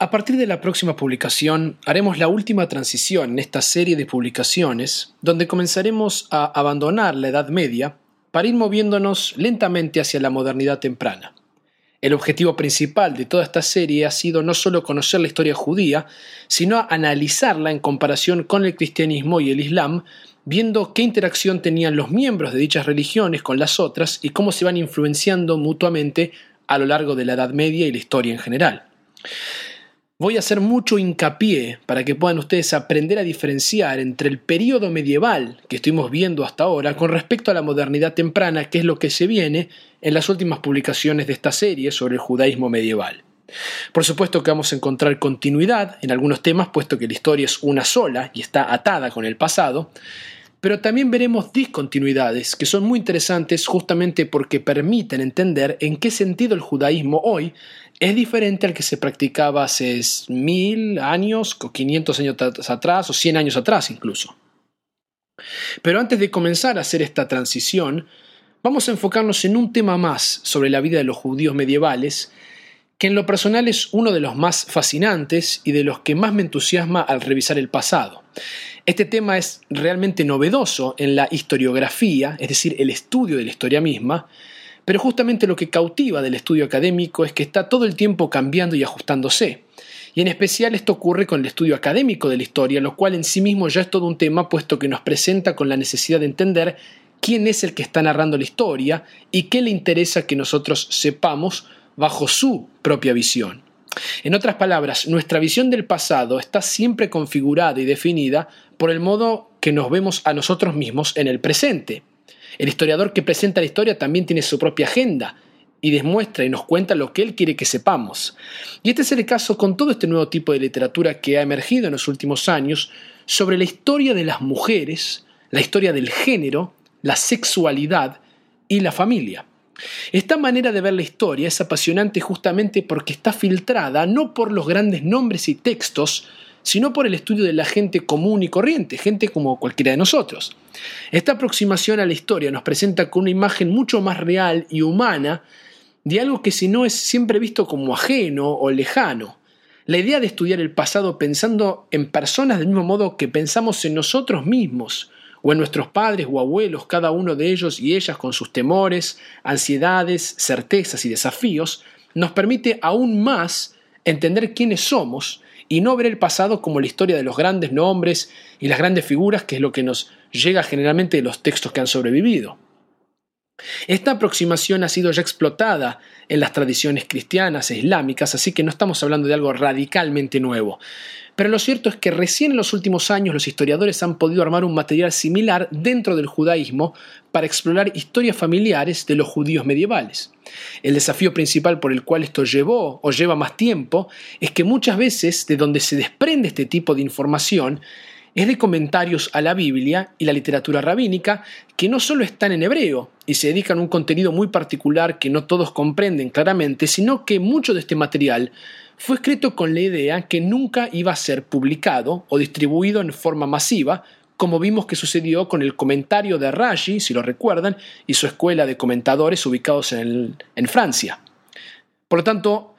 A partir de la próxima publicación haremos la última transición en esta serie de publicaciones donde comenzaremos a abandonar la Edad Media para ir moviéndonos lentamente hacia la modernidad temprana. El objetivo principal de toda esta serie ha sido no solo conocer la historia judía, sino analizarla en comparación con el cristianismo y el islam, viendo qué interacción tenían los miembros de dichas religiones con las otras y cómo se van influenciando mutuamente a lo largo de la Edad Media y la historia en general. Voy a hacer mucho hincapié para que puedan ustedes aprender a diferenciar entre el periodo medieval que estuvimos viendo hasta ahora con respecto a la modernidad temprana, que es lo que se viene en las últimas publicaciones de esta serie sobre el judaísmo medieval. Por supuesto que vamos a encontrar continuidad en algunos temas, puesto que la historia es una sola y está atada con el pasado, pero también veremos discontinuidades que son muy interesantes justamente porque permiten entender en qué sentido el judaísmo hoy es diferente al que se practicaba hace mil años, o 500 años atrás, o 100 años atrás incluso. Pero antes de comenzar a hacer esta transición, vamos a enfocarnos en un tema más sobre la vida de los judíos medievales, que en lo personal es uno de los más fascinantes y de los que más me entusiasma al revisar el pasado. Este tema es realmente novedoso en la historiografía, es decir, el estudio de la historia misma, pero justamente lo que cautiva del estudio académico es que está todo el tiempo cambiando y ajustándose. Y en especial esto ocurre con el estudio académico de la historia, lo cual en sí mismo ya es todo un tema, puesto que nos presenta con la necesidad de entender quién es el que está narrando la historia y qué le interesa que nosotros sepamos bajo su propia visión. En otras palabras, nuestra visión del pasado está siempre configurada y definida por el modo que nos vemos a nosotros mismos en el presente. El historiador que presenta la historia también tiene su propia agenda y demuestra y nos cuenta lo que él quiere que sepamos. Y este es el caso con todo este nuevo tipo de literatura que ha emergido en los últimos años sobre la historia de las mujeres, la historia del género, la sexualidad y la familia. Esta manera de ver la historia es apasionante justamente porque está filtrada no por los grandes nombres y textos, sino por el estudio de la gente común y corriente, gente como cualquiera de nosotros. Esta aproximación a la historia nos presenta con una imagen mucho más real y humana de algo que si no es siempre visto como ajeno o lejano. La idea de estudiar el pasado pensando en personas del mismo modo que pensamos en nosotros mismos, o en nuestros padres o abuelos, cada uno de ellos y ellas con sus temores, ansiedades, certezas y desafíos, nos permite aún más entender quiénes somos y no ver el pasado como la historia de los grandes nombres y las grandes figuras, que es lo que nos llega generalmente de los textos que han sobrevivido. Esta aproximación ha sido ya explotada en las tradiciones cristianas e islámicas, así que no estamos hablando de algo radicalmente nuevo. Pero lo cierto es que recién en los últimos años los historiadores han podido armar un material similar dentro del judaísmo para explorar historias familiares de los judíos medievales. El desafío principal por el cual esto llevó o lleva más tiempo es que muchas veces de donde se desprende este tipo de información es de comentarios a la Biblia y la literatura rabínica que no solo están en hebreo y se dedican a un contenido muy particular que no todos comprenden claramente, sino que mucho de este material fue escrito con la idea que nunca iba a ser publicado o distribuido en forma masiva, como vimos que sucedió con el comentario de Rashi, si lo recuerdan, y su escuela de comentadores ubicados en, en Francia. Por lo tanto,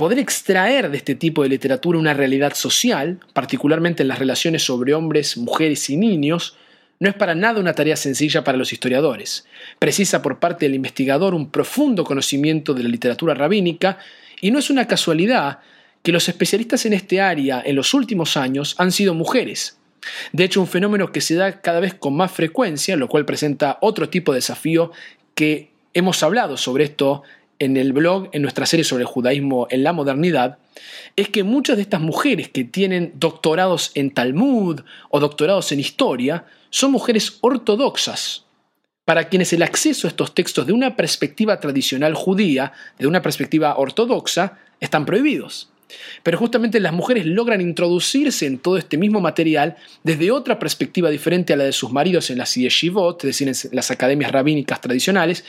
Poder extraer de este tipo de literatura una realidad social, particularmente en las relaciones sobre hombres, mujeres y niños, no es para nada una tarea sencilla para los historiadores. Precisa por parte del investigador un profundo conocimiento de la literatura rabínica y no es una casualidad que los especialistas en este área en los últimos años han sido mujeres. De hecho, un fenómeno que se da cada vez con más frecuencia, lo cual presenta otro tipo de desafío que hemos hablado sobre esto en el blog, en nuestra serie sobre el judaísmo en la modernidad, es que muchas de estas mujeres que tienen doctorados en Talmud o doctorados en historia son mujeres ortodoxas, para quienes el acceso a estos textos de una perspectiva tradicional judía, de una perspectiva ortodoxa, están prohibidos. Pero justamente las mujeres logran introducirse en todo este mismo material desde otra perspectiva diferente a la de sus maridos en las yeshivot, es decir, en las academias rabínicas tradicionales,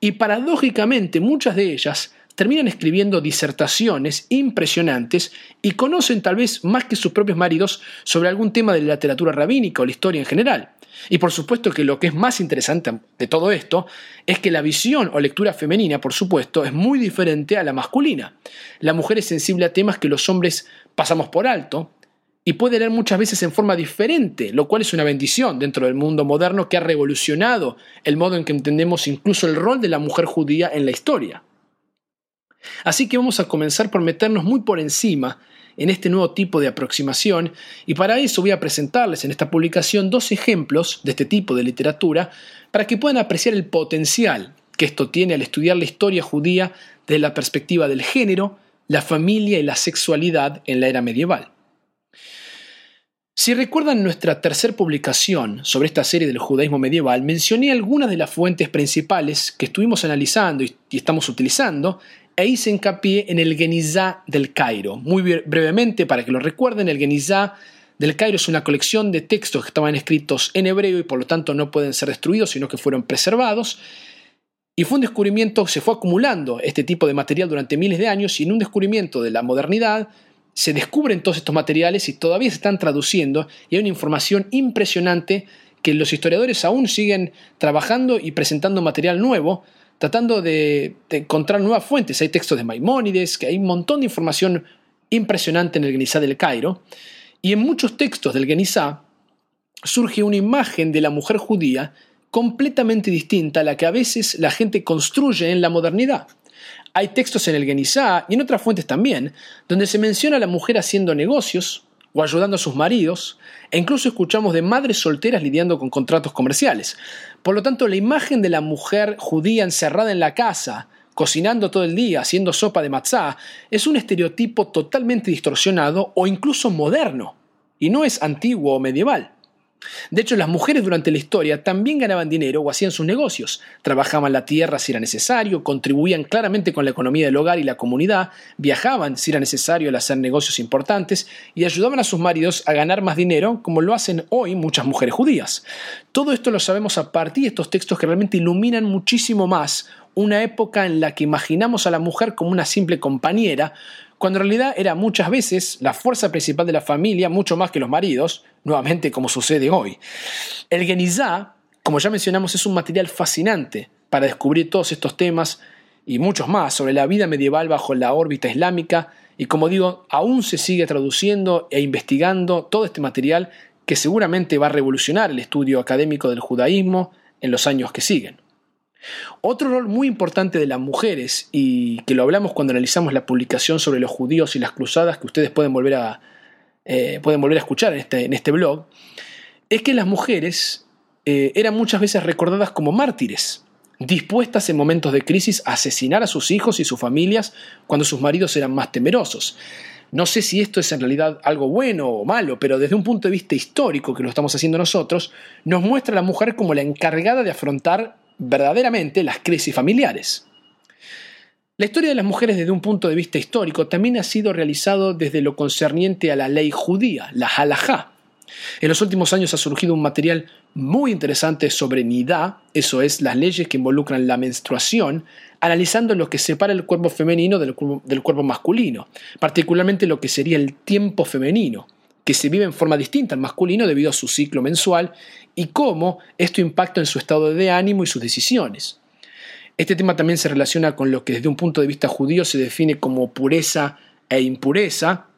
y paradójicamente muchas de ellas terminan escribiendo disertaciones impresionantes y conocen tal vez más que sus propios maridos sobre algún tema de la literatura rabínica o la historia en general. Y por supuesto que lo que es más interesante de todo esto es que la visión o lectura femenina, por supuesto, es muy diferente a la masculina. La mujer es sensible a temas que los hombres pasamos por alto y puede leer muchas veces en forma diferente, lo cual es una bendición dentro del mundo moderno que ha revolucionado el modo en que entendemos incluso el rol de la mujer judía en la historia. Así que vamos a comenzar por meternos muy por encima en este nuevo tipo de aproximación y para eso voy a presentarles en esta publicación dos ejemplos de este tipo de literatura para que puedan apreciar el potencial que esto tiene al estudiar la historia judía desde la perspectiva del género, la familia y la sexualidad en la era medieval. Si recuerdan nuestra tercera publicación sobre esta serie del judaísmo medieval, mencioné algunas de las fuentes principales que estuvimos analizando y, estamos utilizando e hice hincapié en el Genizá del Cairo. Muy brevemente, para que lo recuerden, el Genizá del Cairo es una colección de textos que estaban escritos en hebreo y por lo tanto no pueden ser destruidos, sino que fueron preservados. Y fue un descubrimiento, se fue acumulando este tipo de material durante miles de años y en un descubrimiento de la modernidad se descubren todos estos materiales y todavía se están traduciendo y hay una información impresionante que los historiadores aún siguen trabajando y presentando material nuevo tratando de, encontrar nuevas fuentes. Hay textos de Maimónides, que hay un montón de información impresionante en el Genizá del Cairo. Y en muchos textos del Genizá surge una imagen de la mujer judía completamente distinta a la que a veces la gente construye en la modernidad. Hay textos en el Genizá y en otras fuentes también, donde se menciona a la mujer haciendo negocios o ayudando a sus maridos, e incluso escuchamos de madres solteras lidiando con contratos comerciales. Por lo tanto, la imagen de la mujer judía encerrada en la casa, cocinando todo el día, haciendo sopa de matzá, es un estereotipo totalmente distorsionado o incluso moderno, y no es antiguo o medieval. De hecho, las mujeres durante la historia también ganaban dinero o hacían sus negocios, trabajaban la tierra si era necesario, contribuían claramente con la economía del hogar y la comunidad, viajaban si era necesario al hacer negocios importantes y ayudaban a sus maridos a ganar más dinero, como lo hacen hoy muchas mujeres judías. Todo esto lo sabemos a partir de estos textos que realmente iluminan muchísimo más una época en la que imaginamos a la mujer como una simple compañera, cuando en realidad era muchas veces la fuerza principal de la familia, mucho más que los maridos, nuevamente como sucede hoy. El Genizá, como ya mencionamos, es un material fascinante para descubrir todos estos temas y muchos más sobre la vida medieval bajo la órbita islámica y como digo, aún se sigue traduciendo e investigando todo este material que seguramente va a revolucionar el estudio académico del judaísmo en los años que siguen. Otro rol muy importante de las mujeres, y que lo hablamos cuando analizamos la publicación sobre los judíos y las cruzadas, que ustedes pueden volver a, eh, pueden volver a escuchar en este, en este blog, es que las mujeres eh, eran muchas veces recordadas como mártires, dispuestas en momentos de crisis a asesinar a sus hijos y sus familias cuando sus maridos eran más temerosos. No sé si esto es en realidad algo bueno o malo, pero desde un punto de vista histórico, que lo estamos haciendo nosotros, nos muestra a la mujer como la encargada de afrontar verdaderamente las crisis familiares. La historia de las mujeres desde un punto de vista histórico también ha sido realizado desde lo concerniente a la ley judía, la halajá. En los últimos años ha surgido un material muy interesante sobre nidá, eso es, las leyes que involucran la menstruación, analizando lo que separa el cuerpo femenino del, del cuerpo masculino, particularmente lo que sería el tiempo femenino que se vive en forma distinta al masculino debido a su ciclo mensual y cómo esto impacta en su estado de ánimo y sus decisiones. Este tema también se relaciona con lo que desde un punto de vista judío se define como pureza e impureza,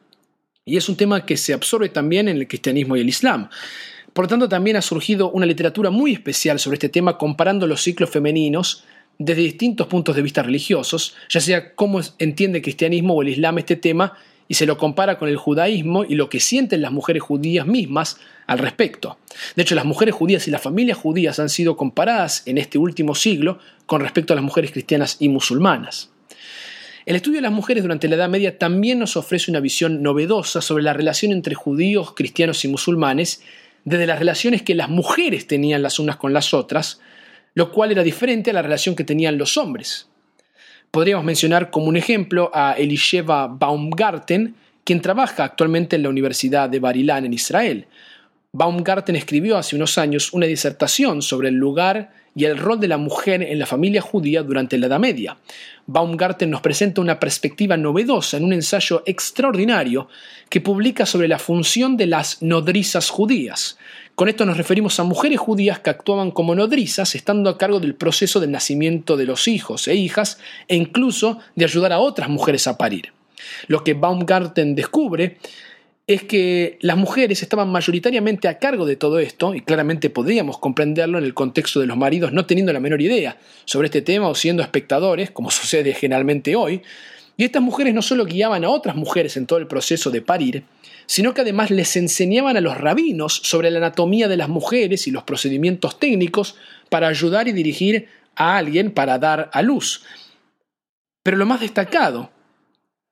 y es un tema que se absorbe también en el cristianismo y el islam. Por lo tanto, también ha surgido una literatura muy especial sobre este tema comparando los ciclos femeninos desde distintos puntos de vista religiosos, ya sea cómo entiende el cristianismo o el islam este tema y se lo compara con el judaísmo y lo que sienten las mujeres judías mismas al respecto. De hecho, las mujeres judías y las familias judías han sido comparadas en este último siglo con respecto a las mujeres cristianas y musulmanas. El estudio de las mujeres durante la Edad Media también nos ofrece una visión novedosa sobre la relación entre judíos, cristianos y musulmanes, desde las relaciones que las mujeres tenían las unas con las otras, lo cual era diferente a la relación que tenían los hombres. Podríamos mencionar como un ejemplo a Elisheva Baumgarten, quien trabaja actualmente en la Universidad de Barilán en Israel. Baumgarten escribió hace unos años una disertación sobre el lugar y el rol de la mujer en la familia judía durante la Edad Media. Baumgarten nos presenta una perspectiva novedosa en un ensayo extraordinario que publica sobre la función de las nodrizas judías. Con esto nos referimos a mujeres judías que actuaban como nodrizas, estando a cargo del proceso del nacimiento de los hijos e hijas, e incluso de ayudar a otras mujeres a parir. Lo que Baumgarten descubre es que las mujeres estaban mayoritariamente a cargo de todo esto, y claramente podríamos comprenderlo en el contexto de los maridos no teniendo la menor idea sobre este tema o siendo espectadores, como sucede generalmente hoy, y estas mujeres no solo guiaban a otras mujeres en todo el proceso de parir, sino que además les enseñaban a los rabinos sobre la anatomía de las mujeres y los procedimientos técnicos para ayudar y dirigir a alguien para dar a luz. Pero lo más destacado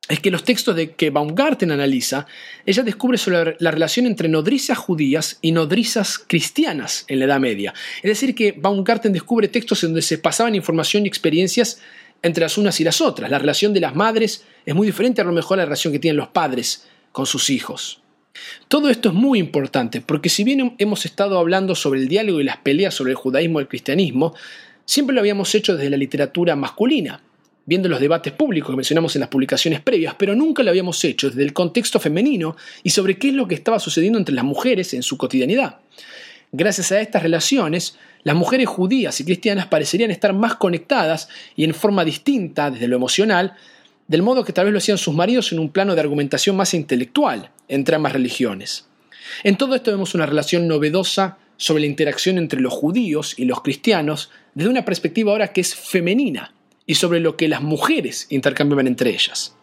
es que los textos de que Baumgarten analiza, ella descubre sobre la relación entre nodrizas judías y nodrizas cristianas en la Edad Media. Es decir, que Baumgarten descubre textos en donde se pasaban información y experiencias entre las unas y las otras. La relación de las madres es muy diferente a lo mejor a la relación que tienen los padres con sus hijos. Todo esto es muy importante porque si bien hemos estado hablando sobre el diálogo y las peleas sobre el judaísmo y el cristianismo, siempre lo habíamos hecho desde la literatura masculina viendo los debates públicos que mencionamos en las publicaciones previas, pero nunca lo habíamos hecho desde el contexto femenino y sobre qué es lo que estaba sucediendo entre las mujeres en su cotidianidad. Gracias a estas relaciones, las mujeres judías y cristianas parecerían estar más conectadas y en forma distinta desde lo emocional, del modo que tal vez lo hacían sus maridos en un plano de argumentación más intelectual entre ambas religiones. En todo esto vemos una relación novedosa sobre la interacción entre los judíos y los cristianos desde una perspectiva ahora que es femenina, y sobre lo que las mujeres intercambiaban entre ellas.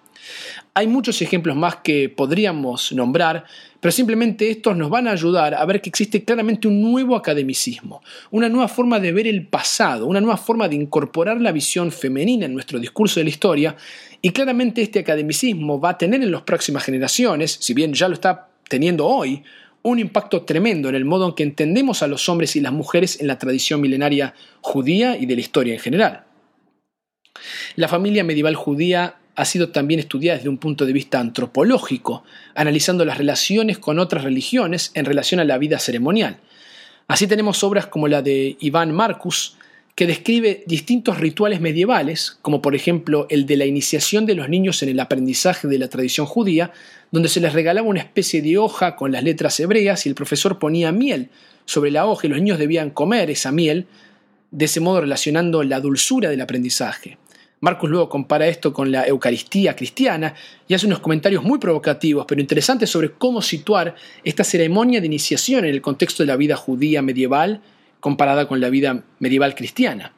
Hay muchos ejemplos más que podríamos nombrar, pero simplemente estos nos van a ayudar a ver que existe claramente un nuevo academicismo, una nueva forma de ver el pasado, una nueva forma de incorporar la visión femenina en nuestro discurso de la historia, y claramente este academicismo va a tener en las próximas generaciones, si bien ya lo está teniendo hoy, un impacto tremendo en el modo en que entendemos a los hombres y las mujeres en la tradición milenaria judía y de la historia en general. La familia medieval judía ha sido también estudiada desde un punto de vista antropológico, analizando las relaciones con otras religiones en relación a la vida ceremonial. Así tenemos obras como la de Iván Marcus, que describe distintos rituales medievales, como por ejemplo el de la iniciación de los niños en el aprendizaje de la tradición judía, donde se les regalaba una especie de hoja con las letras hebreas y el profesor ponía miel sobre la hoja y los niños debían comer esa miel, de ese modo relacionando la dulzura del aprendizaje. Marcus luego compara esto con la Eucaristía cristiana y hace unos comentarios muy provocativos, pero interesantes sobre cómo situar esta ceremonia de iniciación en el contexto de la vida judía medieval comparada con la vida medieval cristiana.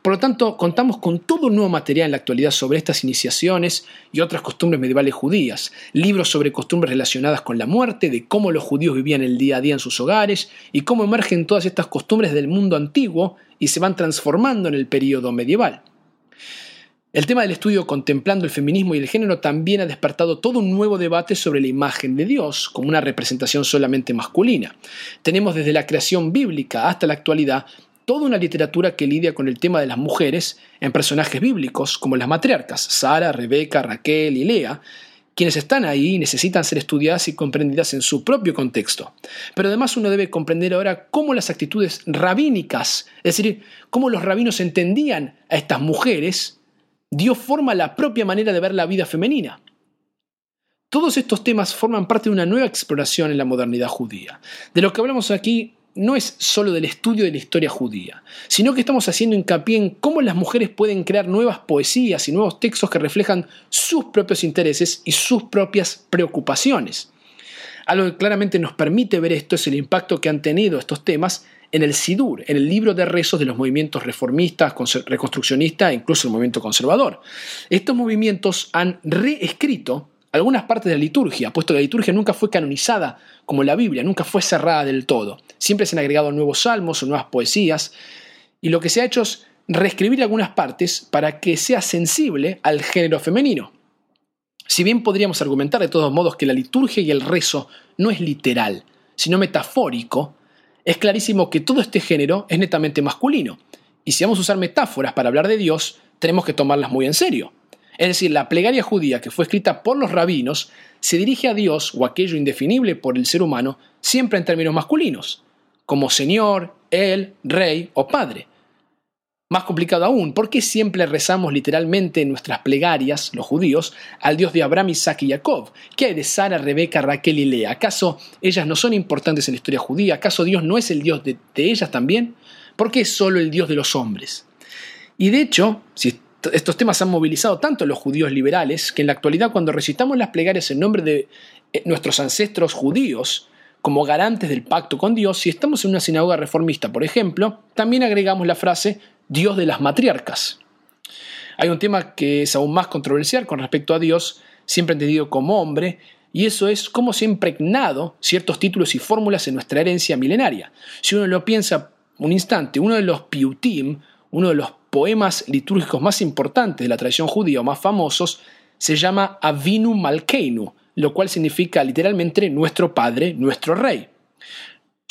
Por lo tanto, contamos con todo un nuevo material en la actualidad sobre estas iniciaciones y otras costumbres medievales judías, libros sobre costumbres relacionadas con la muerte, de cómo los judíos vivían el día a día en sus hogares y cómo emergen todas estas costumbres del mundo antiguo y se van transformando en el período medieval. El tema del estudio contemplando el feminismo y el género también ha despertado todo un nuevo debate sobre la imagen de Dios como una representación solamente masculina. Tenemos desde la creación bíblica hasta la actualidad toda una literatura que lidia con el tema de las mujeres en personajes bíblicos como las matriarcas, Sara, Rebeca, Raquel y Lea, quienes están ahí necesitan ser estudiadas y comprendidas en su propio contexto. Pero además uno debe comprender ahora cómo las actitudes rabínicas, es decir, cómo los rabinos entendían a estas mujeres, dio forma a la propia manera de ver la vida femenina. Todos estos temas forman parte de una nueva exploración en la modernidad judía. De lo que hablamos aquí no es solo del estudio de la historia judía, sino que estamos haciendo hincapié en cómo las mujeres pueden crear nuevas poesías y nuevos textos que reflejan sus propios intereses y sus propias preocupaciones. Algo que claramente nos permite ver esto es el impacto que han tenido estos temas en el SIDUR, en el libro de rezos de los movimientos reformistas, reconstruccionistas e incluso el movimiento conservador. Estos movimientos han reescrito algunas partes de la liturgia, puesto que la liturgia nunca fue canonizada como la Biblia, nunca fue cerrada del todo. Siempre se han agregado nuevos salmos o nuevas poesías, y lo que se ha hecho es reescribir algunas partes para que sea sensible al género femenino. Si bien podríamos argumentar de todos modos que la liturgia y el rezo no es literal, sino metafórico, es clarísimo que todo este género es netamente masculino. Y si vamos a usar metáforas para hablar de Dios, tenemos que tomarlas muy en serio. Es decir, la plegaria judía que fue escrita por los rabinos se dirige a Dios o aquello indefinible por el ser humano siempre en términos masculinos, como Señor, Él, Rey o Padre. Más complicado aún, ¿por qué siempre rezamos literalmente en nuestras plegarias, los judíos, al Dios de Abraham, Isaac y Jacob? ¿Qué hay de Sara, Rebeca, Raquel y Lea? ¿Acaso ellas no son importantes en la historia judía? ¿Acaso Dios no es el Dios de, de ellas también? ¿Por qué es solo el Dios de los hombres? Y de hecho, si estos temas han movilizado tanto a los judíos liberales que en la actualidad cuando recitamos las plegarias en nombre de eh, nuestros ancestros judíos, como garantes del pacto con Dios, si estamos en una sinagoga reformista, por ejemplo, también agregamos la frase Dios de las matriarcas. Hay un tema que es aún más controversial con respecto a Dios, siempre entendido como hombre, y eso es cómo se han impregnado ciertos títulos y fórmulas en nuestra herencia milenaria. Si uno lo piensa un instante, uno de los piutim, uno de los poemas litúrgicos más importantes de la tradición judía o más famosos, se llama Avinu Malkeinu, lo cual significa literalmente nuestro Padre, nuestro Rey.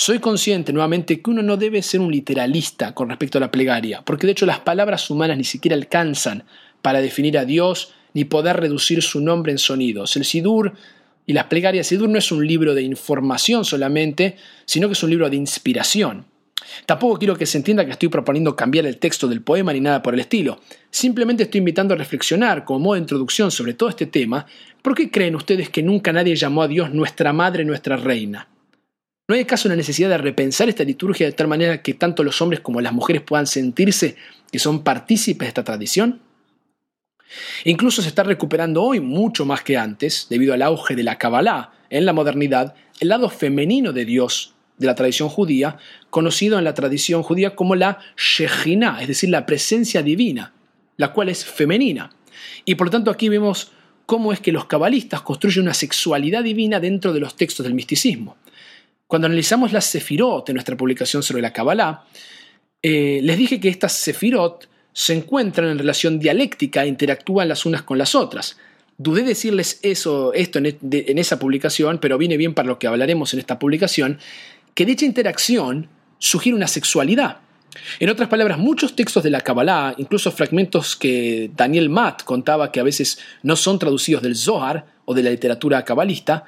Soy consciente nuevamente que uno no debe ser un literalista con respecto a la plegaria, porque de hecho las palabras humanas ni siquiera alcanzan para definir a Dios ni poder reducir su nombre en sonidos. El Sidur y las plegarias Sidur no es un libro de información solamente, sino que es un libro de inspiración. Tampoco quiero que se entienda que estoy proponiendo cambiar el texto del poema ni nada por el estilo. Simplemente estoy invitando a reflexionar como modo de introducción sobre todo este tema. ¿Por qué creen ustedes que nunca nadie llamó a Dios nuestra madre, nuestra reina? ¿No hay acaso una necesidad de repensar esta liturgia de tal manera que tanto los hombres como las mujeres puedan sentirse que son partícipes de esta tradición? Incluso se está recuperando hoy mucho más que antes, debido al auge de la Kabbalah en la modernidad, el lado femenino de Dios de la tradición judía, conocido en la tradición judía como la Shejina, es decir, la presencia divina, la cual es femenina. Y por lo tanto aquí vemos cómo es que los cabalistas construyen una sexualidad divina dentro de los textos del misticismo. Cuando analizamos las sefirot en nuestra publicación sobre la Kabbalah, eh, les dije que estas sefirot se encuentran en relación dialéctica e interactúan las unas con las otras. Dudé decirles eso, esto en, en esa publicación, pero viene bien para lo que hablaremos en esta publicación, que dicha interacción sugiere una sexualidad. En otras palabras, muchos textos de la Kabbalah, incluso fragmentos que Daniel Matt contaba que a veces no son traducidos del Zohar o de la literatura cabalista,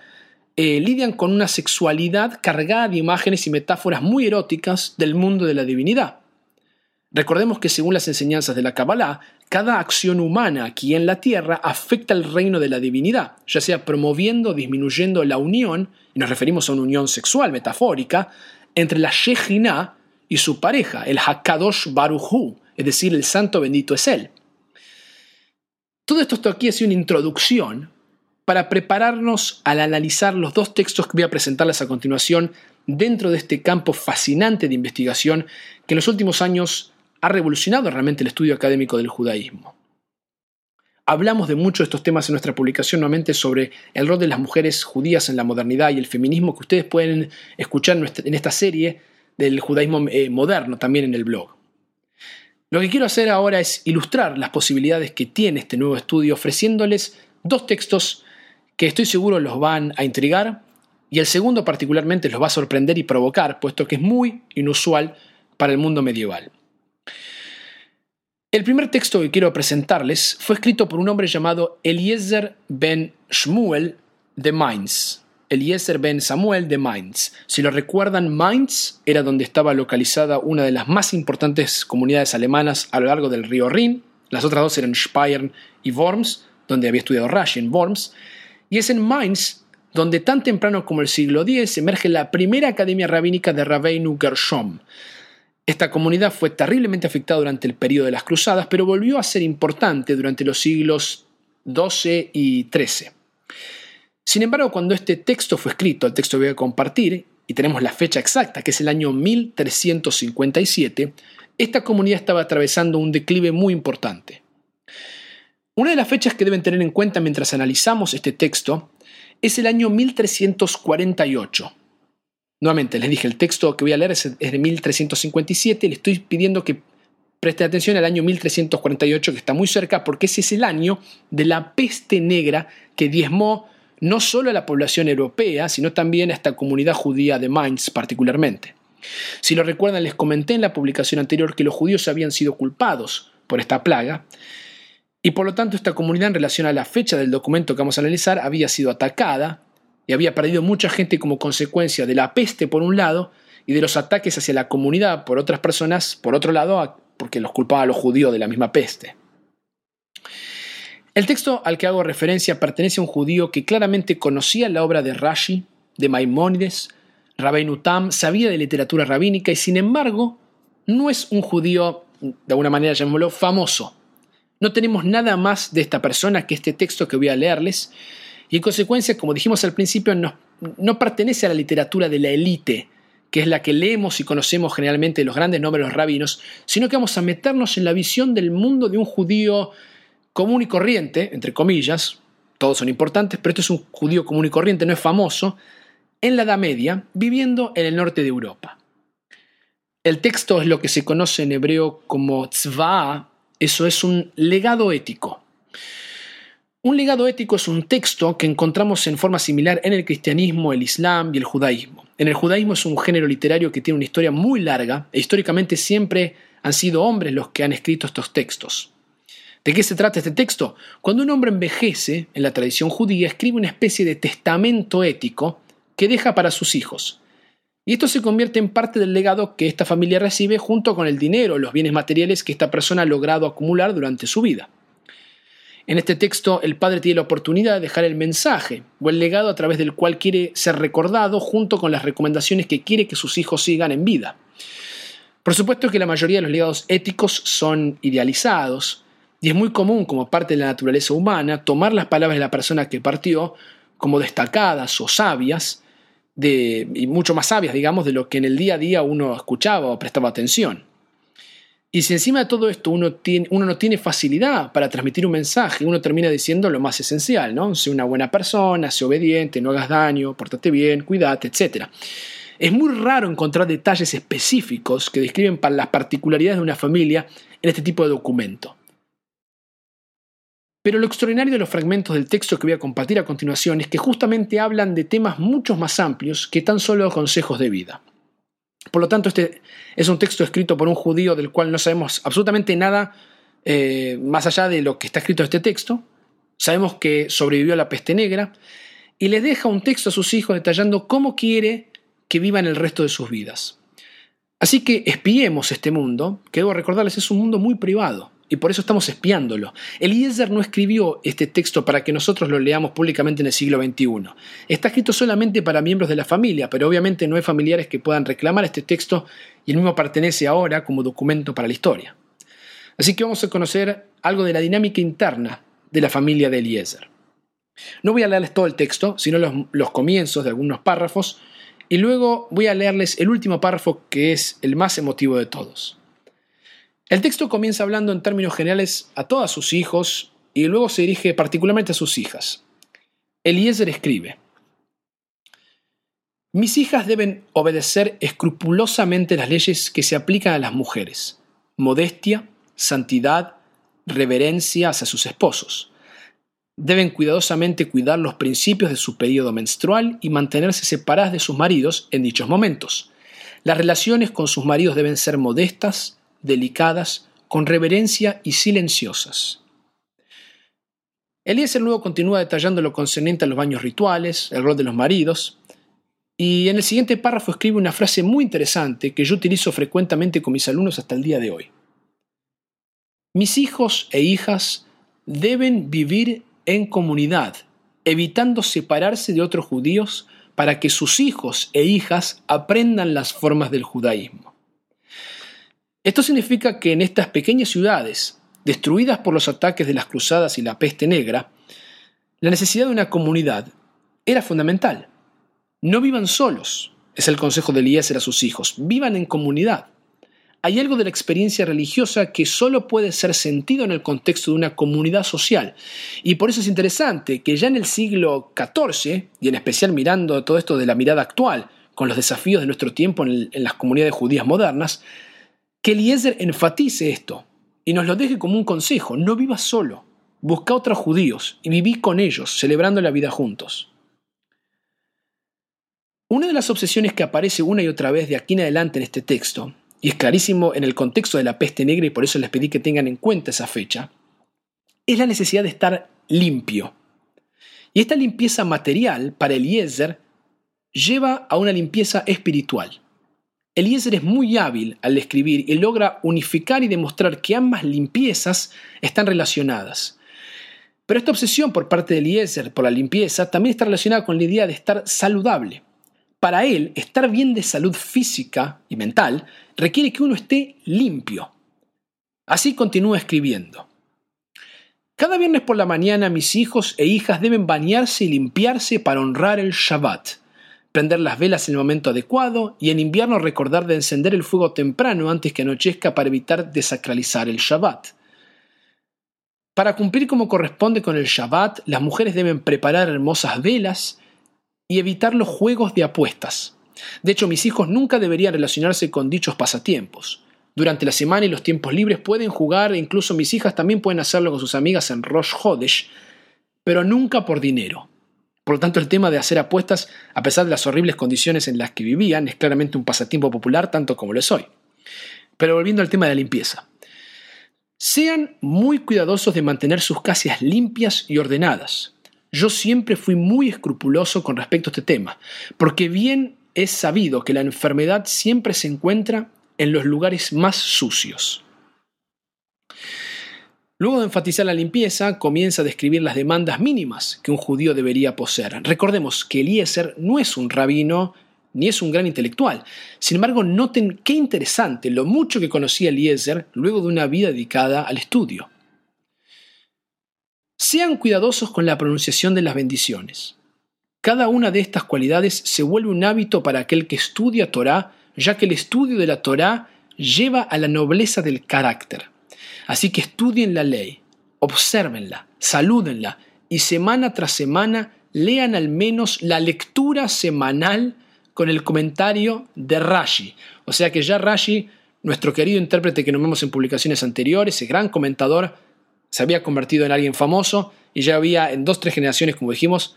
eh, lidian con una sexualidad cargada de imágenes y metáforas muy eróticas del mundo de la divinidad. Recordemos que según las enseñanzas de la Kabbalah, cada acción humana aquí en la tierra afecta el reino de la divinidad, ya sea promoviendo o disminuyendo la unión, y nos referimos a una unión sexual metafórica, entre la Shejina y su pareja, el Hakadosh Baruchu, es decir, el santo bendito es él. Todo esto aquí es una introducción para prepararnos al analizar los dos textos que voy a presentarles a continuación dentro de este campo fascinante de investigación que en los últimos años ha revolucionado realmente el estudio académico del judaísmo. Hablamos de muchos de estos temas en nuestra publicación nuevamente sobre el rol de las mujeres judías en la modernidad y el feminismo que ustedes pueden escuchar en esta serie del judaísmo eh, moderno también en el blog. Lo que quiero hacer ahora es ilustrar las posibilidades que tiene este nuevo estudio ofreciéndoles dos textos que estoy seguro los van a intrigar y el segundo particularmente los va a sorprender y provocar, puesto que es muy inusual para el mundo medieval. El primer texto que quiero presentarles fue escrito por un hombre llamado Eliezer ben Shmuel de Mainz. Eliezer ben Samuel de Mainz. Si lo recuerdan, Mainz era donde estaba localizada una de las más importantes comunidades alemanas a lo largo del río Rin. Las otras dos eran Speyer y Worms, donde había estudiado Rashi en Worms. Y es en Mainz donde tan temprano como el siglo X emerge la primera academia rabínica de Rabbeinu Gershom. Esta comunidad fue terriblemente afectada durante el periodo de las cruzadas, pero volvió a ser importante durante los siglos XII y XIII. Sin embargo, cuando este texto fue escrito, el texto que voy a compartir, y tenemos la fecha exacta, que es el año 1357, esta comunidad estaba atravesando un declive muy importante. Una de las fechas que deben tener en cuenta mientras analizamos este texto es el año 1348. Nuevamente, les dije, el texto que voy a leer es de 1357 y le estoy pidiendo que preste atención al año 1348, que está muy cerca, porque ese es el año de la peste negra que diezmó no solo a la población europea, sino también a esta comunidad judía de Mainz particularmente. Si lo recuerdan, les comenté en la publicación anterior que los judíos habían sido culpados por esta plaga, Y por lo tanto esta comunidad en relación a la fecha del documento que vamos a analizar había sido atacada y había perdido mucha gente como consecuencia de la peste por un lado y de los ataques hacia la comunidad por otras personas por otro lado porque los culpaba a los judíos de la misma peste. El texto al que hago referencia pertenece a un judío que claramente conocía la obra de Rashi, de Maimónides, Rabbeinu Tam, sabía de literatura rabínica y sin embargo no es un judío, de alguna manera llamémoslo, famoso. No tenemos nada más de esta persona que este texto que voy a leerles y en consecuencia, como dijimos al principio, no, no pertenece a la literatura de la élite, que es la que leemos y conocemos generalmente los grandes nombres de rabinos, sino que vamos a meternos en la visión del mundo de un judío común y corriente, entre comillas, todos son importantes, pero esto es un judío común y corriente, no es famoso, en la Edad Media, viviendo en el norte de Europa. El texto es lo que se conoce en hebreo como tzva, eso es un legado ético. Un legado ético es un texto que encontramos en forma similar en el cristianismo, el islam y el judaísmo. En el judaísmo es un género literario que tiene una historia muy larga e históricamente siempre han sido hombres los que han escrito estos textos. ¿De qué se trata este texto? Cuando un hombre envejece, en la tradición judía, escribe una especie de testamento ético que deja para sus hijos. Y esto se convierte en parte del legado que esta familia recibe junto con el dinero, los bienes materiales que esta persona ha logrado acumular durante su vida. En este texto el padre tiene la oportunidad de dejar el mensaje o el legado a través del cual quiere ser recordado junto con las recomendaciones que quiere que sus hijos sigan en vida. Por supuesto que la mayoría de los legados éticos son idealizados y es muy común como parte de la naturaleza humana tomar las palabras de la persona que partió como destacadas o sabias y mucho más sabias, digamos, de lo que en el día a día uno escuchaba o prestaba atención. Y si encima de todo esto uno, tiene, uno no tiene facilidad para transmitir un mensaje, uno termina diciendo lo más esencial, ¿no? Sé una buena persona, sé obediente, no hagas daño, pórtate bien, cuídate, etc. Es muy raro encontrar detalles específicos que describen las particularidades de una familia en este tipo de documento. Pero lo extraordinario de los fragmentos del texto que voy a compartir a continuación es que justamente hablan de temas mucho más amplios que tan solo consejos de vida. Por lo tanto, este es un texto escrito por un judío del cual no sabemos absolutamente nada eh, más allá de lo que está escrito en este texto. Sabemos que sobrevivió a la peste negra y le deja un texto a sus hijos detallando cómo quiere que vivan el resto de sus vidas. Así que espiemos este mundo, que debo recordarles es un mundo muy privado y por eso estamos espiándolo. Eliezer no escribió este texto para que nosotros lo leamos públicamente en el siglo XXI. Está escrito solamente para miembros de la familia, pero obviamente no hay familiares que puedan reclamar este texto y el mismo pertenece ahora como documento para la historia. Así que vamos a conocer algo de la dinámica interna de la familia de Eliezer. No voy a leerles todo el texto, sino los, los comienzos de algunos párrafos, y luego voy a leerles el último párrafo que es el más emotivo de todos. El texto comienza hablando en términos generales a todos sus hijos y luego se dirige particularmente a sus hijas. Eliezer escribe, Mis hijas deben obedecer escrupulosamente las leyes que se aplican a las mujeres, modestia, santidad, reverencia hacia sus esposos. Deben cuidadosamente cuidar los principios de su periodo menstrual y mantenerse separadas de sus maridos en dichos momentos. Las relaciones con sus maridos deben ser modestas, delicadas, con reverencia y silenciosas. Elías el Nuevo continúa detallando lo concerniente a los baños rituales, el rol de los maridos, y en el siguiente párrafo escribe una frase muy interesante que yo utilizo frecuentemente con mis alumnos hasta el día de hoy. Mis hijos e hijas deben vivir en comunidad, evitando separarse de otros judíos para que sus hijos e hijas aprendan las formas del judaísmo. Esto significa que en estas pequeñas ciudades, destruidas por los ataques de las cruzadas y la peste negra, la necesidad de una comunidad era fundamental. No vivan solos, es el consejo de Eliezer a sus hijos, vivan en comunidad. Hay algo de la experiencia religiosa que solo puede ser sentido en el contexto de una comunidad social. Y por eso es interesante que ya en el siglo XIV, y en especial mirando todo esto de la mirada actual, con los desafíos de nuestro tiempo en, las comunidades judías modernas, que Eliezer enfatice esto y nos lo deje como un consejo. No vivas solo. Busca otros judíos y viví con ellos, celebrando la vida juntos. Una de las obsesiones que aparece una y otra vez de aquí en adelante en este texto, y es clarísimo en el contexto de la peste negra y por eso les pedí que tengan en cuenta esa fecha, es la necesidad de estar limpio. Y esta limpieza material para Eliezer lleva a una limpieza espiritual. Eliezer es muy hábil al escribir y logra unificar y demostrar que ambas limpiezas están relacionadas. Pero esta obsesión por parte de Eliezer por la limpieza también está relacionada con la idea de estar saludable. Para él, estar bien de salud física y mental requiere que uno esté limpio. Así continúa escribiendo. Cada viernes por la mañana mis hijos e hijas deben bañarse y limpiarse para honrar el Shabbat prender las velas en el momento adecuado y en invierno recordar de encender el fuego temprano antes que anochezca para evitar desacralizar el Shabbat. Para cumplir como corresponde con el Shabbat, las mujeres deben preparar hermosas velas y evitar los juegos de apuestas. De hecho, mis hijos nunca deberían relacionarse con dichos pasatiempos. Durante la semana y los tiempos libres pueden jugar e incluso mis hijas también pueden hacerlo con sus amigas en Rosh Hodesh, pero nunca por dinero. Por lo tanto, el tema de hacer apuestas, a pesar de las horribles condiciones en las que vivían, es claramente un pasatiempo popular tanto como lo es hoy. Pero volviendo al tema de la limpieza. Sean muy cuidadosos de mantener sus casas limpias y ordenadas. Yo siempre fui muy escrupuloso con respecto a este tema, porque bien es sabido que la enfermedad siempre se encuentra en los lugares más sucios. Luego de enfatizar la limpieza, comienza a describir las demandas mínimas que un judío debería poseer. Recordemos que Eliezer no es un rabino ni es un gran intelectual. Sin embargo, noten qué interesante lo mucho que conocía Eliezer luego de una vida dedicada al estudio. Sean cuidadosos con la pronunciación de las bendiciones. Cada una de estas cualidades se vuelve un hábito para aquel que estudia Torah, ya que el estudio de la Torah lleva a la nobleza del carácter. Así que estudien la ley, obsérvenla, salúdenla y semana tras semana lean al menos la lectura semanal con el comentario de Rashi. O sea que ya Rashi, nuestro querido intérprete que nos vemos en publicaciones anteriores, ese gran comentador, se había convertido en alguien famoso y ya había en dos, tres generaciones, como dijimos,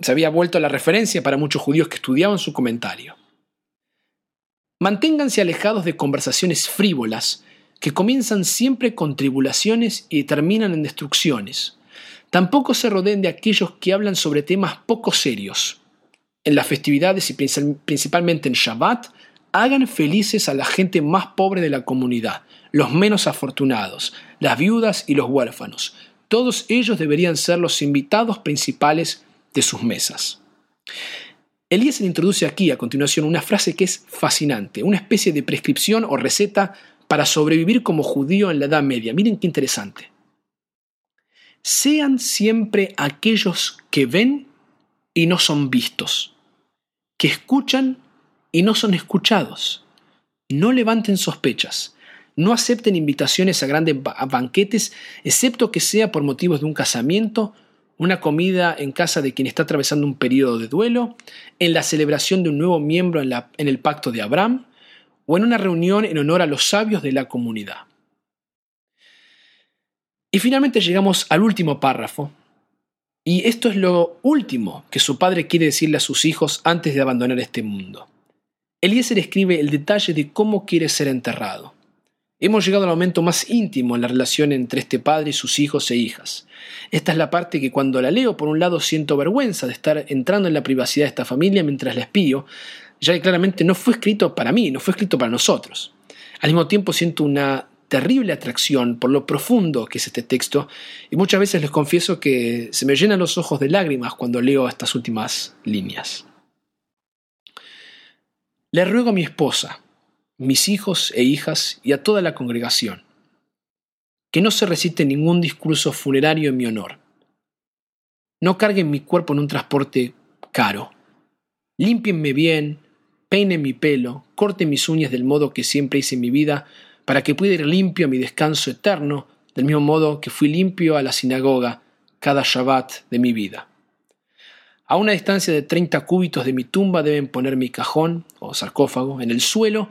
se había vuelto la referencia para muchos judíos que estudiaban su comentario. Manténganse alejados de conversaciones frívolas que comienzan siempre con tribulaciones y terminan en destrucciones. Tampoco se rodeen de aquellos que hablan sobre temas poco serios. En las festividades y principalmente en Shabbat, hagan felices a la gente más pobre de la comunidad, los menos afortunados, las viudas y los huérfanos. Todos ellos deberían ser los invitados principales de sus mesas. Elías introduce aquí a continuación una frase que es fascinante, una especie de prescripción o receta para sobrevivir como judío en la Edad Media. Miren qué interesante. Sean siempre aquellos que ven y no son vistos, que escuchan y no son escuchados. No levanten sospechas, no acepten invitaciones a grandes banquetes, excepto que sea por motivos de un casamiento, una comida en casa de quien está atravesando un periodo de duelo, en la celebración de un nuevo miembro en, en el pacto de Abraham, o en una reunión en honor a los sabios de la comunidad. Y finalmente llegamos al último párrafo, y esto es lo último que su padre quiere decirle a sus hijos antes de abandonar este mundo. Eliezer escribe el detalle de cómo quiere ser enterrado. Hemos llegado al momento más íntimo en la relación entre este padre y sus hijos e hijas. Esta es la parte que cuando la leo, por un lado siento vergüenza de estar entrando en la privacidad de esta familia mientras la espío, ya que claramente no fue escrito para mí, no fue escrito para nosotros. Al mismo tiempo siento una terrible atracción por lo profundo que es este texto y muchas veces les confieso que se me llenan los ojos de lágrimas cuando leo estas últimas líneas. Le ruego a mi esposa, mis hijos e hijas y a toda la congregación que no se recite ningún discurso funerario en mi honor. No carguen mi cuerpo en un transporte caro. Límpienme bien, peine mi pelo, corte mis uñas del modo que siempre hice en mi vida, para que pueda ir limpio a mi descanso eterno, del mismo modo que fui limpio a la sinagoga cada Shabbat de mi vida. A una distancia de 30 cúbitos de mi tumba deben poner mi cajón o sarcófago en el suelo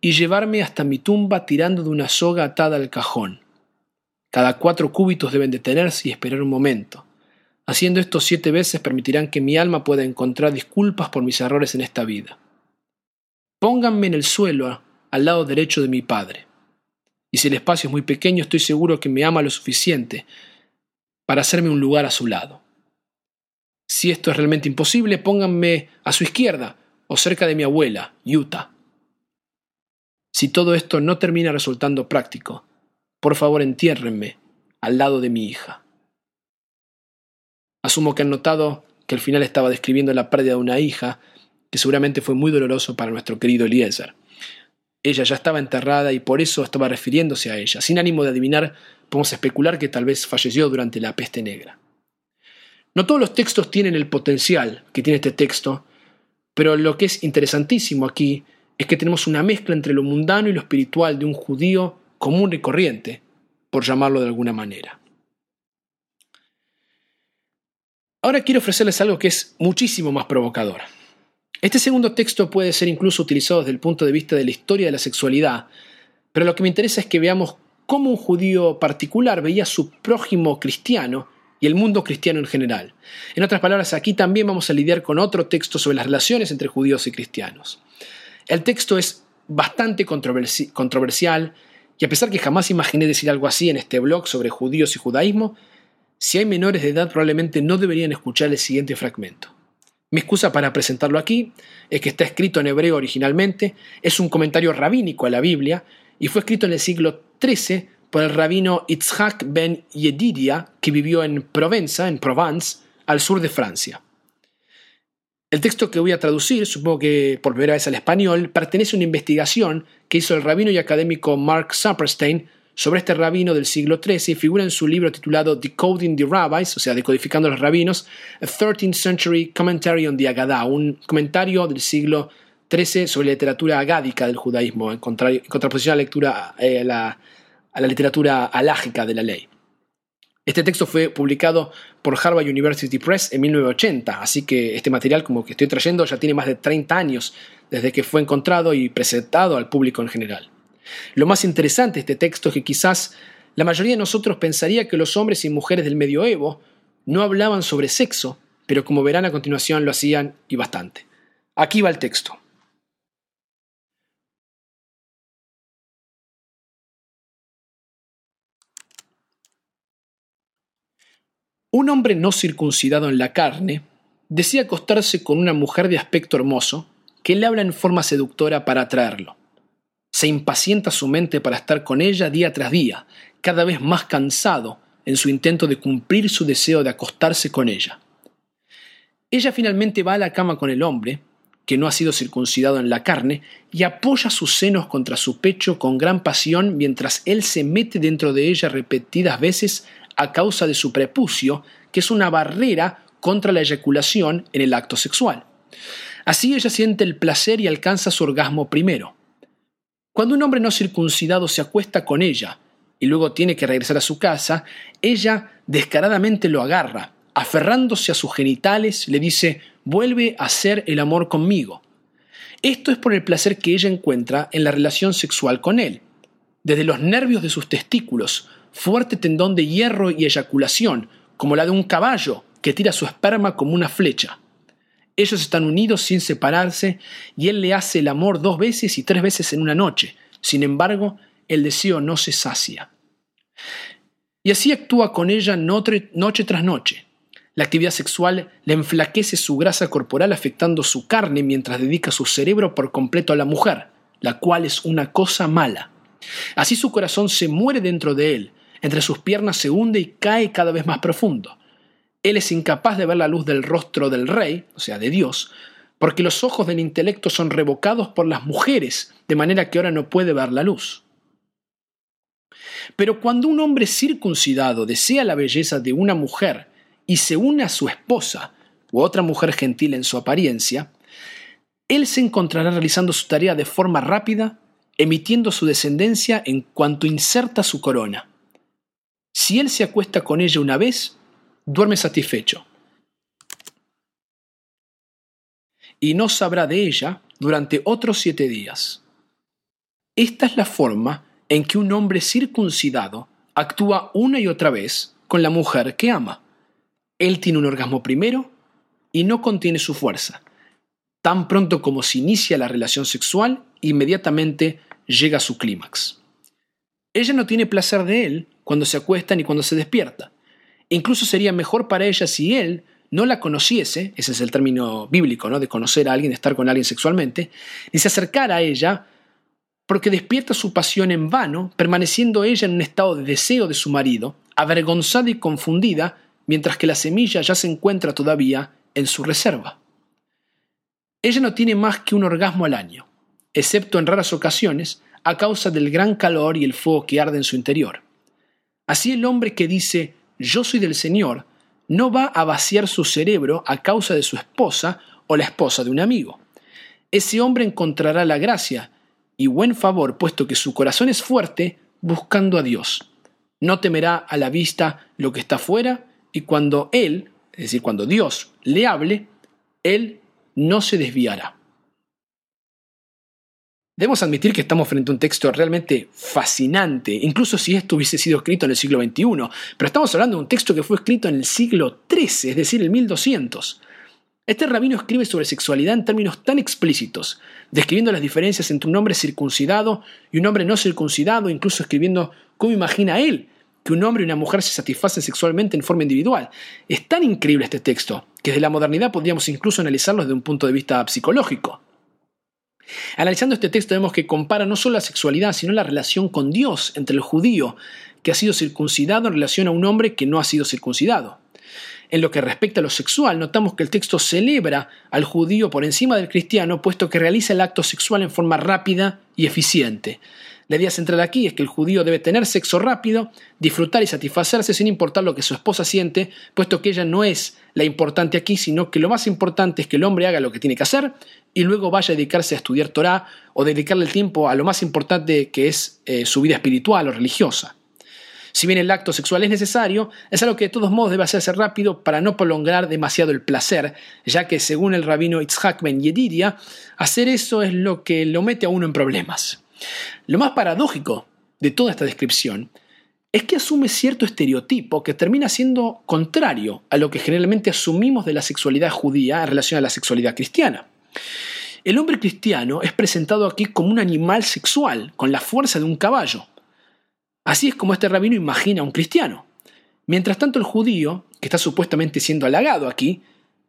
y llevarme hasta mi tumba tirando de una soga atada al cajón. Cada cuatro cúbitos deben detenerse y esperar un momento. Haciendo esto siete veces permitirán que mi alma pueda encontrar disculpas por mis errores en esta vida. Pónganme en el suelo al lado derecho de mi padre. Y si el espacio es muy pequeño, estoy seguro que me ama lo suficiente para hacerme un lugar a su lado. Si esto es realmente imposible, pónganme a su izquierda o cerca de mi abuela, Utah. Si todo esto no termina resultando práctico, por favor entiérrenme al lado de mi hija. Asumo que han notado que al final estaba describiendo la pérdida de una hija, que seguramente fue muy doloroso para nuestro querido Eliezer. Ella ya estaba enterrada y por eso estaba refiriéndose a ella. Sin ánimo de adivinar, podemos especular que tal vez falleció durante la peste negra. No todos los textos tienen el potencial que tiene este texto, pero lo que es interesantísimo aquí es que tenemos una mezcla entre lo mundano y lo espiritual de un judío común y corriente, por llamarlo de alguna manera. Ahora quiero ofrecerles algo que es muchísimo más provocador. Este segundo texto puede ser incluso utilizado desde el punto de vista de la historia de la sexualidad, pero lo que me interesa es que veamos cómo un judío particular veía a su prójimo cristiano y el mundo cristiano en general. En otras palabras, aquí también vamos a lidiar con otro texto sobre las relaciones entre judíos y cristianos. El texto es bastante controversial y a pesar que jamás imaginé decir algo así en este blog sobre judíos y judaísmo, si hay menores de edad probablemente no deberían escuchar el siguiente fragmento. Mi excusa para presentarlo aquí es que está escrito en hebreo originalmente, es un comentario rabínico a la Biblia y fue escrito en el siglo XIII por el rabino Itzhak ben Yedidia, que vivió en Provenza, en Provence, al sur de Francia. El texto que voy a traducir, supongo que por primera vez al español, pertenece a una investigación que hizo el rabino y académico Mark Saperstein sobre este rabino del siglo XIII figura en su libro titulado Decoding the Rabbis, o sea, decodificando los rabinos, a 13th Century Commentary on the Agadah, un comentario del siglo XIII sobre la literatura agádica del judaísmo, en, contraposición a la, lectura, eh, a la literatura alágica de la ley. Este texto fue publicado por Harvard University Press en 1980, así que este material como que estoy trayendo ya tiene más de 30 años desde que fue encontrado y presentado al público en general. Lo más interesante de este texto es que quizás la mayoría de nosotros pensaría que los hombres y mujeres del medioevo no hablaban sobre sexo, pero como verán a continuación lo hacían y bastante. Aquí va el texto. Un hombre no circuncidado en la carne desea acostarse con una mujer de aspecto hermoso que le habla en forma seductora para atraerlo. Se impacienta su mente para estar con ella día tras día, cada vez más cansado en su intento de cumplir su deseo de acostarse con ella. Ella finalmente va a la cama con el hombre, que no ha sido circuncidado en la carne, y apoya sus senos contra su pecho con gran pasión mientras él se mete dentro de ella repetidas veces a causa de su prepucio, que es una barrera contra la eyaculación en el acto sexual. Así ella siente el placer y alcanza su orgasmo primero. Cuando un hombre no circuncidado se acuesta con ella y luego tiene que regresar a su casa, ella descaradamente lo agarra, aferrándose a sus genitales, le dice, vuelve a hacer el amor conmigo. Esto es por el placer que ella encuentra en la relación sexual con él. Desde los nervios de sus testículos, fuerte tendón de hierro y eyaculación, como la de un caballo que tira su esperma como una flecha. Ellos están unidos sin separarse y él le hace el amor dos veces y tres veces en una noche. Sin embargo, el deseo no se sacia. Y así actúa con ella noche tras noche. La actividad sexual le enflaquece su grasa corporal afectando su carne mientras dedica su cerebro por completo a la mujer, la cual es una cosa mala. Así su corazón se muere dentro de él, entre sus piernas se hunde y cae cada vez más profundo. Él es incapaz de ver la luz del rostro del rey, o sea, de Dios, porque los ojos del intelecto son revocados por las mujeres, de manera que ahora no puede ver la luz. Pero cuando un hombre circuncidado desea la belleza de una mujer y se une a su esposa u otra mujer gentil en su apariencia, él se encontrará realizando su tarea de forma rápida, emitiendo su descendencia en cuanto inserta su corona. Si él se acuesta con ella una vez, duerme satisfecho. Y no sabrá de ella durante otros siete días. Esta es la forma en que un hombre circuncidado actúa una y otra vez con la mujer que ama. Él tiene un orgasmo primero y no contiene su fuerza. Tan pronto como se inicia la relación sexual, inmediatamente llega a su clímax. Ella no tiene placer de él cuando se acuesta ni cuando se despierta. Incluso sería mejor para ella si él no la conociese, ese es el término bíblico, ¿no? De conocer a alguien, de estar con alguien sexualmente, ni se acercara a ella, porque despierta su pasión en vano, permaneciendo ella en un estado de deseo de su marido, avergonzada y confundida, mientras que la semilla ya se encuentra todavía en su reserva. Ella no tiene más que un orgasmo al año, excepto en raras ocasiones, a causa del gran calor y el fuego que arde en su interior. Así el hombre que dice yo soy del Señor no va a vaciar su cerebro a causa de su esposa o la esposa de un amigo. Ese hombre encontrará la gracia y buen favor, puesto que su corazón es fuerte, buscando a Dios. No temerá a la vista lo que está fuera, y cuando Él, es decir, cuando Dios le hable, Él no se desviará. Debemos admitir que estamos frente a un texto realmente fascinante, incluso si esto hubiese sido escrito en el siglo XXI, pero estamos hablando de un texto que fue escrito en el siglo XIII, es decir, el 1200. Este rabino escribe sobre sexualidad en términos tan explícitos, describiendo las diferencias entre un hombre circuncidado y un hombre no circuncidado, incluso escribiendo cómo imagina él que un hombre y una mujer se satisfacen sexualmente en forma individual. Es tan increíble este texto que desde la modernidad podríamos incluso analizarlo desde un punto de vista psicológico. Analizando este texto vemos que compara no solo la sexualidad, sino la relación con Dios entre el judío que ha sido circuncidado en relación a un hombre que no ha sido circuncidado. En lo que respecta a lo sexual, notamos que el texto celebra al judío por encima del cristiano, puesto que realiza el acto sexual en forma rápida y eficiente. La idea central aquí es que el judío debe tener sexo rápido, disfrutar y satisfacerse sin importar lo que su esposa siente, puesto que ella no es la importante aquí, sino que lo más importante es que el hombre haga lo que tiene que hacer y luego vaya a dedicarse a estudiar Torah o dedicarle el tiempo a lo más importante que es eh, su vida espiritual o religiosa. Si bien el acto sexual es necesario, es algo que de todos modos debe hacerse rápido para no prolongar demasiado el placer, ya que según el rabino Itzhak Ben Yedidia, hacer eso es lo que lo mete a uno en problemas. Lo más paradójico de toda esta descripción es que asume cierto estereotipo que termina siendo contrario a lo que generalmente asumimos de la sexualidad judía en relación a la sexualidad cristiana. El hombre cristiano es presentado aquí como un animal sexual, con la fuerza de un caballo. Así es como este rabino imagina a un cristiano. Mientras tanto el judío, que está supuestamente siendo halagado aquí,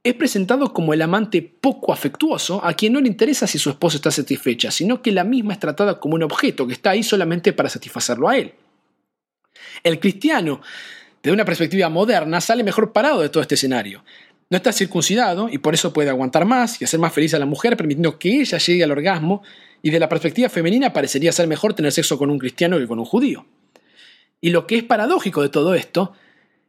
es presentado como el amante poco afectuoso a quien no le interesa si su esposa está satisfecha, sino que la misma es tratada como un objeto que está ahí solamente para satisfacerlo a él. El cristiano, desde una perspectiva moderna, sale mejor parado de todo este escenario. No está circuncidado y por eso puede aguantar más y hacer más feliz a la mujer, permitiendo que ella llegue al orgasmo, y de la perspectiva femenina parecería ser mejor tener sexo con un cristiano que con un judío. Y lo que es paradójico de todo esto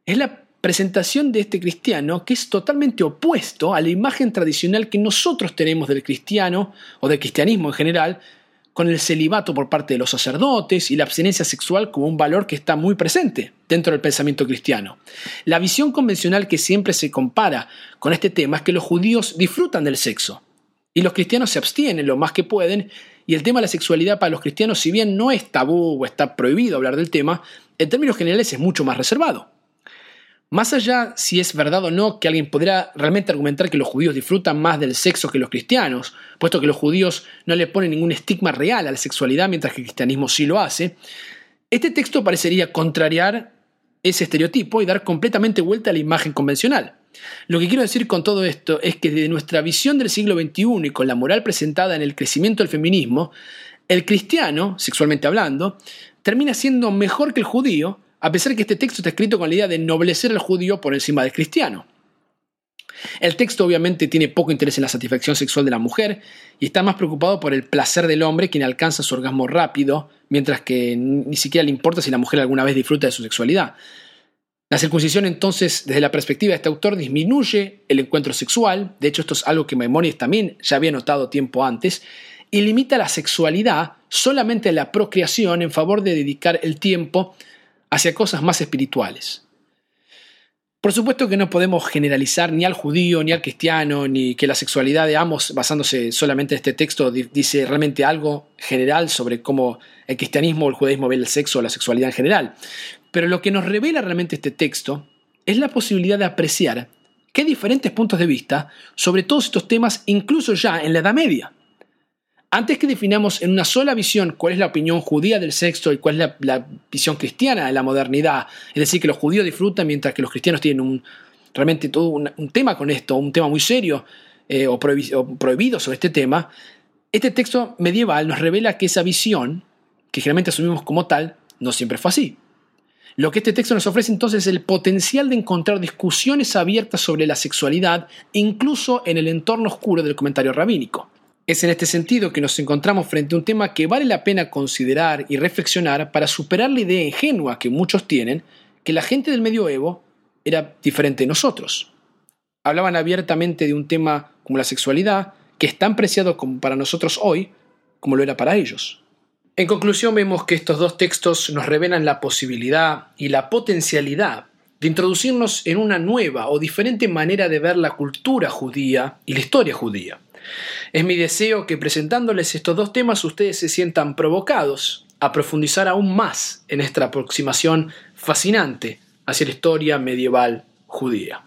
es la presentación de este cristiano que es totalmente opuesto a la imagen tradicional que nosotros tenemos del cristiano o del cristianismo en general, con el celibato por parte de los sacerdotes y la abstinencia sexual como un valor que está muy presente dentro del pensamiento cristiano. La visión convencional que siempre se compara con este tema es que los judíos disfrutan del sexo y los cristianos se abstienen lo más que pueden y el tema de la sexualidad para los cristianos, si bien no es tabú o está prohibido hablar del tema, en términos generales es mucho más reservado. Más allá si es verdad o no que alguien podrá realmente argumentar que los judíos disfrutan más del sexo que los cristianos, puesto que los judíos no le ponen ningún estigma real a la sexualidad mientras que el cristianismo sí lo hace, este texto parecería contrariar ese estereotipo y dar completamente vuelta a la imagen convencional. Lo que quiero decir con todo esto es que desde nuestra visión del siglo XXI y con la moral presentada en el crecimiento del feminismo, el cristiano, sexualmente hablando, termina siendo mejor que el judío a pesar que este texto está escrito con la idea de ennoblecer al judío por encima del cristiano. El texto obviamente tiene poco interés en la satisfacción sexual de la mujer y está más preocupado por el placer del hombre quien alcanza su orgasmo rápido, mientras que ni siquiera le importa si la mujer alguna vez disfruta de su sexualidad. La circuncisión entonces, desde la perspectiva de este autor, disminuye el encuentro sexual, de hecho esto es algo que Maimonides también ya había notado tiempo antes, y limita la sexualidad solamente a la procreación en favor de dedicar el tiempo hacia cosas más espirituales. Por supuesto que no podemos generalizar ni al judío ni al cristiano, ni que la sexualidad de ambos, basándose solamente en este texto, dice realmente algo general sobre cómo el cristianismo o el judaísmo ve el sexo o la sexualidad en general. Pero lo que nos revela realmente este texto es la posibilidad de apreciar que hay diferentes puntos de vista sobre todos estos temas, incluso ya en la Edad Media. Antes que definamos en una sola visión cuál es la opinión judía del sexo y cuál es la, visión cristiana de la modernidad, es decir, que los judíos disfrutan mientras que los cristianos tienen un, realmente todo un, tema con esto, un tema muy serio eh, o, o prohibido sobre este tema, este texto medieval nos revela que esa visión, que generalmente asumimos como tal, no siempre fue así. Lo que este texto nos ofrece entonces es el potencial de encontrar discusiones abiertas sobre la sexualidad, incluso en el entorno oscuro del comentario rabínico. Es en este sentido que nos encontramos frente a un tema que vale la pena considerar y reflexionar para superar la idea ingenua que muchos tienen que la gente del medioevo era diferente de nosotros. Hablaban abiertamente de un tema como la sexualidad, que es tan preciado como para nosotros hoy como lo era para ellos. En conclusión vemos que estos dos textos nos revelan la posibilidad y la potencialidad de introducirnos en una nueva o diferente manera de ver la cultura judía y la historia judía. Es mi deseo que presentándoles estos dos temas ustedes se sientan provocados a profundizar aún más en esta aproximación fascinante hacia la historia medieval judía.